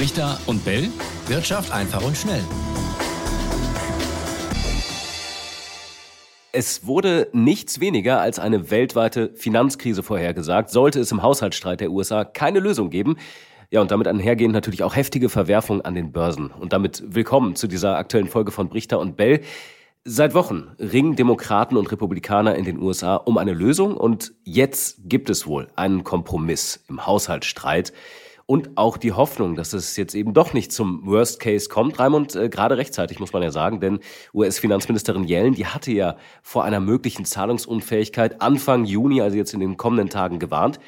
Richter und Bell. Wirtschaft einfach und schnell. Es wurde nichts weniger als eine weltweite Finanzkrise vorhergesagt, sollte es im Haushaltsstreit der USA keine Lösung geben. Ja, und damit einhergehend natürlich auch heftige Verwerfungen an den Börsen. Und damit willkommen zu dieser aktuellen Folge von Brichter und Bell. Seit Wochen ringen Demokraten und Republikaner in den USA um eine Lösung und jetzt gibt es wohl einen Kompromiss im Haushaltsstreit und auch die Hoffnung, dass es jetzt eben doch nicht zum Worst Case kommt. Raimund, äh, gerade rechtzeitig muss man ja sagen, denn US-Finanzministerin Yellen, die hatte ja vor einer möglichen Zahlungsunfähigkeit Anfang Juni, also jetzt in den kommenden Tagen gewarnt.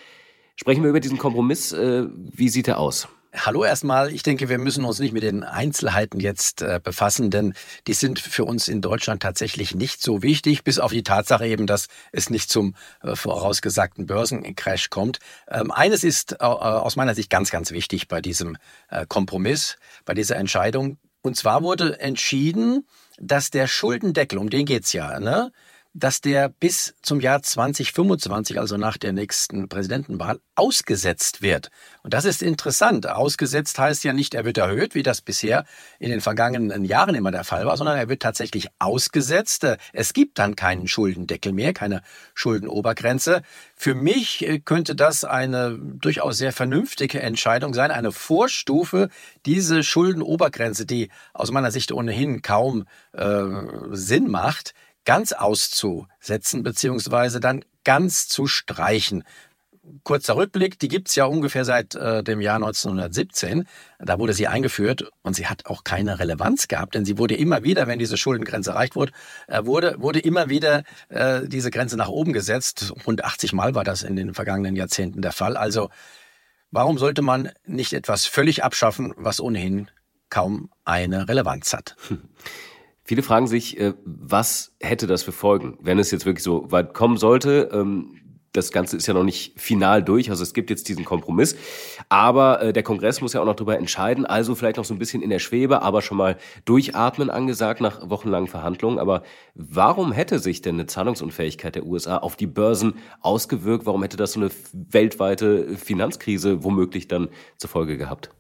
Sprechen wir über diesen Kompromiss. Äh, wie sieht er aus? Hallo erstmal. Ich denke, wir müssen uns nicht mit den Einzelheiten jetzt äh, befassen, denn die sind für uns in Deutschland tatsächlich nicht so wichtig, bis auf die Tatsache eben, dass es nicht zum äh, vorausgesagten Börsencrash kommt. Ähm, eines ist äh, aus meiner Sicht ganz, ganz wichtig bei diesem äh, Kompromiss, bei dieser Entscheidung. Und zwar wurde entschieden, dass der Schuldendeckel, um den geht's ja, ne, dass der bis zum Jahr 2025, also nach der nächsten Präsidentenwahl, ausgesetzt wird. Und das ist interessant. Ausgesetzt heißt ja nicht, er wird erhöht, wie das bisher in den vergangenen Jahren immer der Fall war, sondern er wird tatsächlich ausgesetzt. Es gibt dann keinen Schuldendeckel mehr, keine Schuldenobergrenze. Für mich äh, könnte das eine durchaus sehr vernünftige Entscheidung sein, eine Vorstufe, diese Schuldenobergrenze, die aus meiner Sicht ohnehin kaum äh, Sinn macht, ganz auszusetzen, beziehungsweise dann ganz zu streichen. Kurzer Rückblick, die gibt's ja ungefähr seit äh, dem Jahr 1917. Da wurde sie eingeführt und sie hat auch keine Relevanz gehabt, denn sie wurde immer wieder, wenn diese Schuldengrenze erreicht wurde, äh, wurde, wurde immer wieder äh, diese Grenze nach oben gesetzt. Rund 80 Mal war das in den vergangenen Jahrzehnten der Fall. Also warum sollte man nicht etwas völlig abschaffen, was ohnehin kaum eine Relevanz hat? Viele fragen sich, äh, was hätte das für Folgen, wenn es jetzt wirklich so weit kommen sollte? Ähm, das Ganze ist ja noch nicht final durch, also es gibt jetzt diesen Kompromiss. Aber äh, der Kongress muss ja auch noch darüber entscheiden, also vielleicht noch so ein bisschen in der Schwebe, aber schon mal durchatmen angesagt nach wochenlangen Verhandlungen. Aber warum hätte sich denn eine Zahlungsunfähigkeit der USA auf die Börsen ausgewirkt? Warum hätte das so eine weltweite Finanzkrise womöglich dann zur Folge gehabt?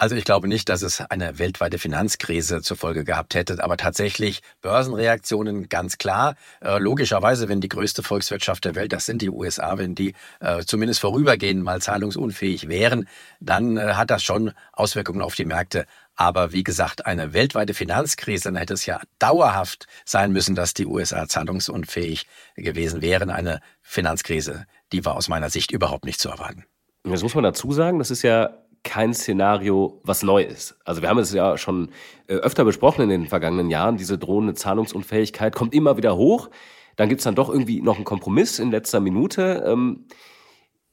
Also ich glaube nicht, dass es eine weltweite Finanzkrise zur Folge gehabt hätte, aber tatsächlich Börsenreaktionen ganz klar. Äh, logischerweise, wenn die größte Volkswirtschaft der Welt, das sind die USA, wenn die äh, zumindest vorübergehend mal zahlungsunfähig wären, dann äh, hat das schon Auswirkungen auf die Märkte. Aber wie gesagt, eine weltweite Finanzkrise, dann hätte es ja dauerhaft sein müssen, dass die USA zahlungsunfähig gewesen wären. Eine Finanzkrise, die war aus meiner Sicht überhaupt nicht zu erwarten. Das muss man dazu sagen, das ist ja kein Szenario, was neu ist. Also wir haben es ja schon äh, öfter besprochen in den vergangenen Jahren. Diese drohende Zahlungsunfähigkeit kommt immer wieder hoch. Dann gibt's dann doch irgendwie noch einen Kompromiss in letzter Minute. Ähm,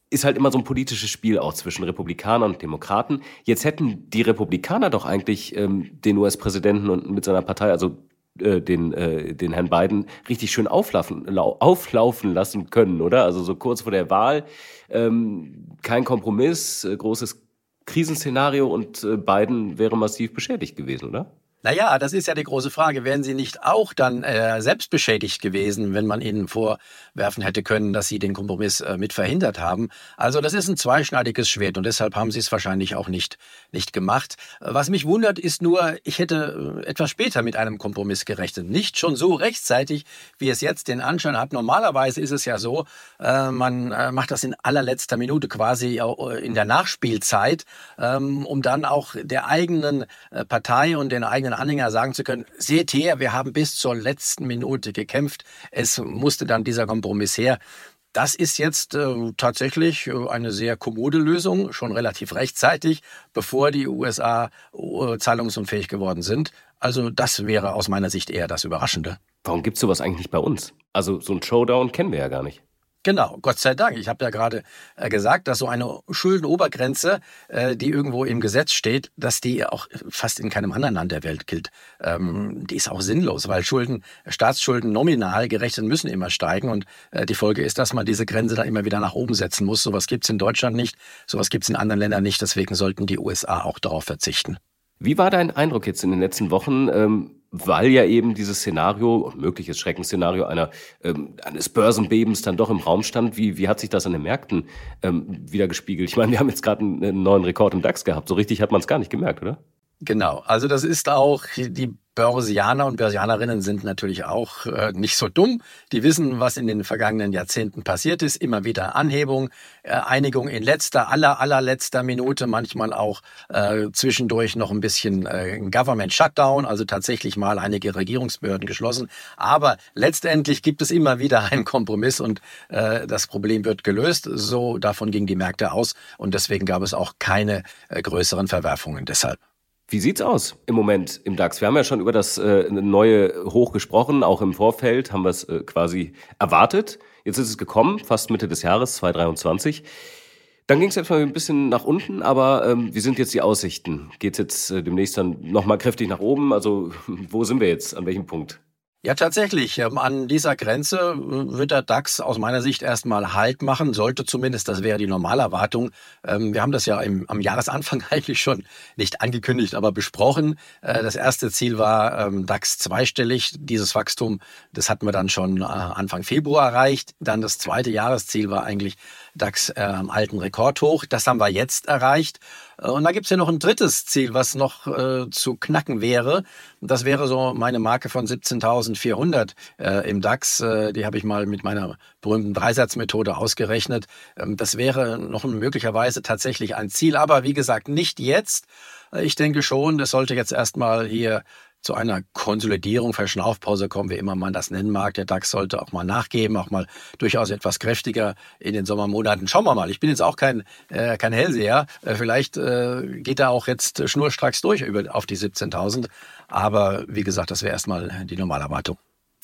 ist halt immer so ein politisches Spiel auch zwischen Republikanern und Demokraten. Jetzt hätten die Republikaner doch eigentlich ähm, den US-Präsidenten und mit seiner Partei, also äh, den, äh, den Herrn Biden, richtig schön auflaufen, auflaufen lassen können, oder? Also so kurz vor der Wahl, ähm, kein Kompromiss, äh, großes Krisenszenario und äh, Biden wäre massiv beschädigt gewesen, oder? Naja, das ist ja die große Frage. Wären Sie nicht auch dann äh, selbst beschädigt gewesen, wenn man Ihnen vorwerfen hätte können, dass Sie den Kompromiss äh, mit verhindert haben? Also das ist ein zweischneidiges Schwert und deshalb haben Sie es wahrscheinlich auch nicht, nicht gemacht. Was mich wundert, ist nur, ich hätte äh, etwas später mit einem Kompromiss gerechnet. Nicht schon so rechtzeitig, wie es jetzt den Anschein hat. Normalerweise ist es ja so, äh, man äh, macht das in allerletzter Minute quasi äh, in der Nachspielzeit, ähm, um dann auch der eigenen Partei und den eigenen Anhänger sagen zu können, seht her, wir haben bis zur letzten Minute gekämpft. Es musste dann dieser Kompromiss her. Das ist jetzt äh, tatsächlich äh, eine sehr kommode Lösung, schon relativ rechtzeitig, bevor die USA äh, zahlungsunfähig geworden sind. Also das wäre aus meiner Sicht eher das Überraschende. Warum gibt es sowas eigentlich nicht bei uns? Also so ein Showdown kennen wir ja gar nicht. Genau, Gott sei Dank. Ich habe ja gerade äh, gesagt, dass so eine Schuldenobergrenze, äh, die irgendwo im Gesetz steht, dass die auch fast in keinem anderen Land der Welt gilt. Ähm, die ist auch sinnlos, weil Schulden, Staatsschulden nominal gerechnet müssen immer steigen und äh, die Folge ist, dass man diese Grenze dann immer wieder nach oben setzen muss. Sowas gibt's in Deutschland nicht, sowas gibt's in anderen Ländern nicht. Deswegen sollten die USA auch darauf verzichten. Wie war dein Eindruck jetzt in den letzten Wochen? Weil ja eben dieses Szenario, mögliches Schreckensszenario einer, ähm, eines Börsenbebens dann doch im Raum stand. Wie, wie hat sich das an den Märkten ähm, wieder gespiegelt? Ich meine, wir haben jetzt gerade einen, einen neuen Rekord im DAX gehabt. So richtig hat man es gar nicht gemerkt, oder? Genau, also das ist auch die Börsianer und Börsianerinnen sind natürlich auch äh, nicht so dumm. Die wissen, was in den vergangenen Jahrzehnten passiert ist. Immer wieder Anhebung, äh, Einigung in letzter, aller, allerletzter Minute, manchmal auch äh, zwischendurch noch ein bisschen äh, Government Shutdown, also tatsächlich mal einige Regierungsbehörden geschlossen. Aber letztendlich gibt es immer wieder einen Kompromiss und äh, das Problem wird gelöst. So davon gingen die Märkte aus und deswegen gab es auch keine äh, größeren Verwerfungen deshalb. Wie sieht's aus im Moment im DAX? Wir haben ja schon über das äh, neue Hoch gesprochen, auch im Vorfeld haben wir es äh, quasi erwartet. Jetzt ist es gekommen, fast Mitte des Jahres 2023. Dann ging es jetzt mal ein bisschen nach unten, aber ähm, wie sind jetzt die Aussichten? Geht's jetzt äh, demnächst dann nochmal kräftig nach oben? Also wo sind wir jetzt? An welchem Punkt? Ja, tatsächlich. Ähm, an dieser Grenze äh, wird der DAX aus meiner Sicht erstmal Halt machen, sollte zumindest, das wäre die Normalerwartung. Ähm, wir haben das ja im, am Jahresanfang eigentlich schon nicht angekündigt, aber besprochen. Äh, das erste Ziel war ähm, DAX zweistellig. Dieses Wachstum, das hatten wir dann schon äh, Anfang Februar erreicht. Dann das zweite Jahresziel war eigentlich DAX am alten Rekordhoch. Das haben wir jetzt erreicht. Äh, und da gibt's ja noch ein drittes Ziel, was noch äh, zu knacken wäre. Das wäre so meine Marke von 17.400 äh, im DAX. Äh, die habe ich mal mit meiner berühmten Dreisatzmethode ausgerechnet. Ähm, das wäre noch möglicherweise tatsächlich ein Ziel, aber wie gesagt, nicht jetzt. Äh, ich denke schon, das sollte jetzt erstmal hier zu einer Konsolidierung, Verschnaufpause kommen, wie immer man das nennen mag. Der DAX sollte auch mal nachgeben, auch mal durchaus etwas kräftiger in den Sommermonaten. Schauen wir mal. Ich bin jetzt auch kein, äh, kein Hellseher. Äh, vielleicht äh, geht er auch jetzt schnurstracks durch über, auf die 17.000. Aber wie gesagt, das wäre erstmal die normale Erwartung.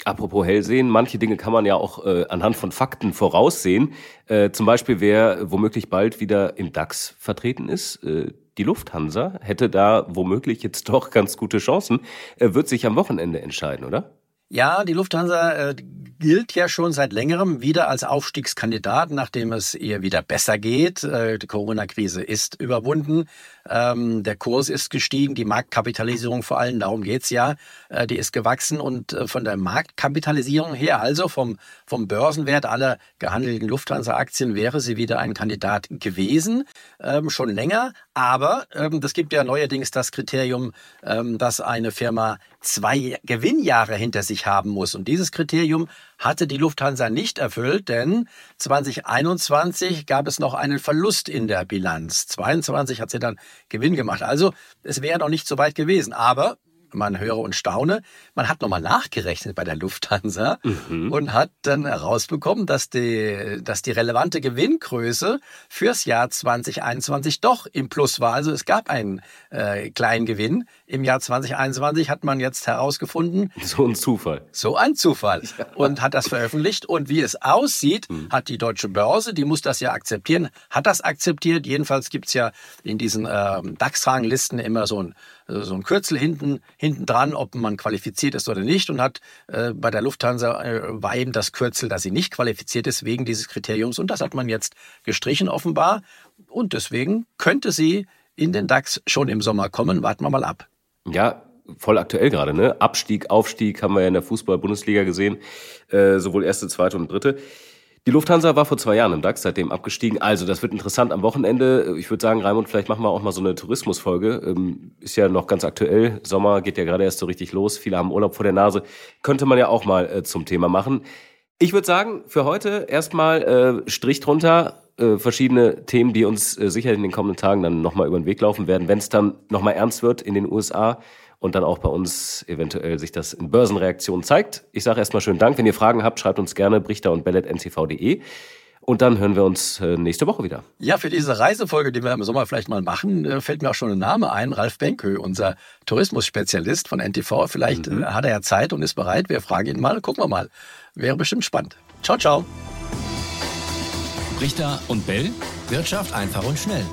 Apropos Hellsehen, manche Dinge kann man ja auch äh, anhand von Fakten voraussehen. Äh, zum Beispiel, wer womöglich bald wieder im DAX vertreten ist. Äh, die Lufthansa hätte da womöglich jetzt doch ganz gute Chancen. Er wird sich am Wochenende entscheiden, oder? Ja, die Lufthansa äh, gilt ja schon seit längerem wieder als Aufstiegskandidat, nachdem es ihr wieder besser geht. Äh, die Corona-Krise ist überwunden. Ähm, der Kurs ist gestiegen, die Marktkapitalisierung vor allem, darum geht's ja, äh, die ist gewachsen und äh, von der Marktkapitalisierung her, also vom, vom Börsenwert aller gehandelten Lufthansa-Aktien, wäre sie wieder ein Kandidat gewesen, ähm, schon länger. Aber ähm, das gibt ja neuerdings das Kriterium, ähm, dass eine Firma zwei Gewinnjahre hinter sich haben muss. Und dieses Kriterium hatte die Lufthansa nicht erfüllt, denn 2021 gab es noch einen Verlust in der Bilanz. 22 hat sie dann Gewinn gemacht. Also es wäre noch nicht so weit gewesen. Aber man höre und staune. Man hat nochmal nachgerechnet bei der Lufthansa mhm. und hat dann herausbekommen, dass die, dass die relevante Gewinngröße fürs Jahr 2021 doch im Plus war. Also es gab einen äh, kleinen Gewinn. Im Jahr 2021 hat man jetzt herausgefunden. So ein Zufall. So ein Zufall. Und hat das veröffentlicht. Und wie es aussieht, mhm. hat die Deutsche Börse, die muss das ja akzeptieren, hat das akzeptiert. Jedenfalls gibt's ja in diesen äh, DAX-Ranglisten immer so ein also so ein Kürzel hinten, hinten dran, ob man qualifiziert ist oder nicht. Und hat äh, bei der Lufthansa äh, war eben das Kürzel, dass sie nicht qualifiziert ist wegen dieses Kriteriums. Und das hat man jetzt gestrichen offenbar. Und deswegen könnte sie in den DAX schon im Sommer kommen. Warten wir mal ab. Ja, voll aktuell gerade, ne? Abstieg, Aufstieg haben wir ja in der Fußball-Bundesliga gesehen, äh, sowohl erste, zweite und dritte. Die Lufthansa war vor zwei Jahren im DAX, seitdem abgestiegen. Also, das wird interessant am Wochenende. Ich würde sagen, Raimund, vielleicht machen wir auch mal so eine Tourismusfolge. Ähm, ist ja noch ganz aktuell. Sommer geht ja gerade erst so richtig los. Viele haben Urlaub vor der Nase. Könnte man ja auch mal äh, zum Thema machen. Ich würde sagen, für heute erstmal äh, Strich drunter. Äh, verschiedene Themen, die uns sicher in den kommenden Tagen dann nochmal über den Weg laufen werden, wenn es dann nochmal ernst wird in den USA und dann auch bei uns eventuell sich das in Börsenreaktionen zeigt. Ich sage erstmal schönen Dank. Wenn ihr Fragen habt, schreibt uns gerne brichter und bellet.ncv.de. Und dann hören wir uns äh, nächste Woche wieder. Ja, für diese Reisefolge, die wir im Sommer vielleicht mal machen, äh, fällt mir auch schon ein Name ein. Ralf Benkö, unser Tourismusspezialist von NTV. Vielleicht mhm. Äh, hat er ja Zeit und ist bereit. Wir fragen ihn mal. Gucken wir mal. Wäre bestimmt spannend. Ciao, ciao. Richter und Bell. Wirtschaft einfach und schnell.